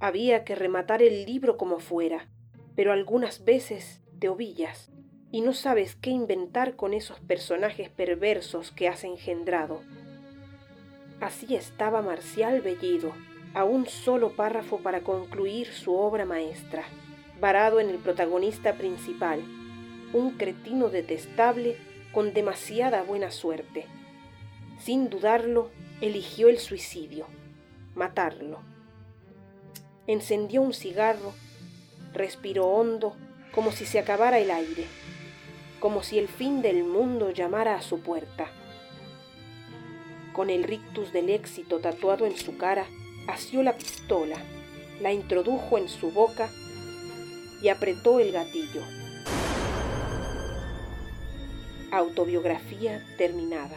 Había que rematar el libro como fuera, pero algunas veces te ovillas y no sabes qué inventar con esos personajes perversos que has engendrado. Así estaba Marcial Bellido, a un solo párrafo para concluir su obra maestra, varado en el protagonista principal, un cretino detestable con demasiada buena suerte. Sin dudarlo, eligió el suicidio, matarlo. Encendió un cigarro, respiró hondo como si se acabara el aire, como si el fin del mundo llamara a su puerta. Con el rictus del éxito tatuado en su cara, asió la pistola, la introdujo en su boca y apretó el gatillo. Autobiografía terminada.